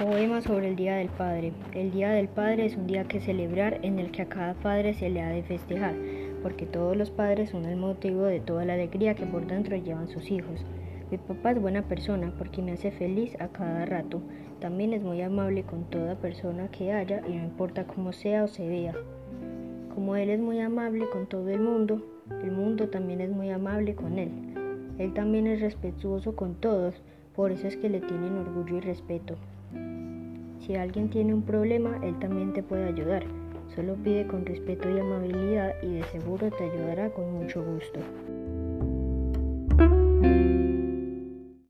Poema sobre el Día del Padre. El Día del Padre es un día que celebrar en el que a cada padre se le ha de festejar, porque todos los padres son el motivo de toda la alegría que por dentro llevan sus hijos. Mi papá es buena persona porque me hace feliz a cada rato. También es muy amable con toda persona que haya y no importa cómo sea o se vea. Como él es muy amable con todo el mundo, el mundo también es muy amable con él. Él también es respetuoso con todos, por eso es que le tienen orgullo y respeto. Si alguien tiene un problema, él también te puede ayudar. Solo pide con respeto y amabilidad y de seguro te ayudará con mucho gusto.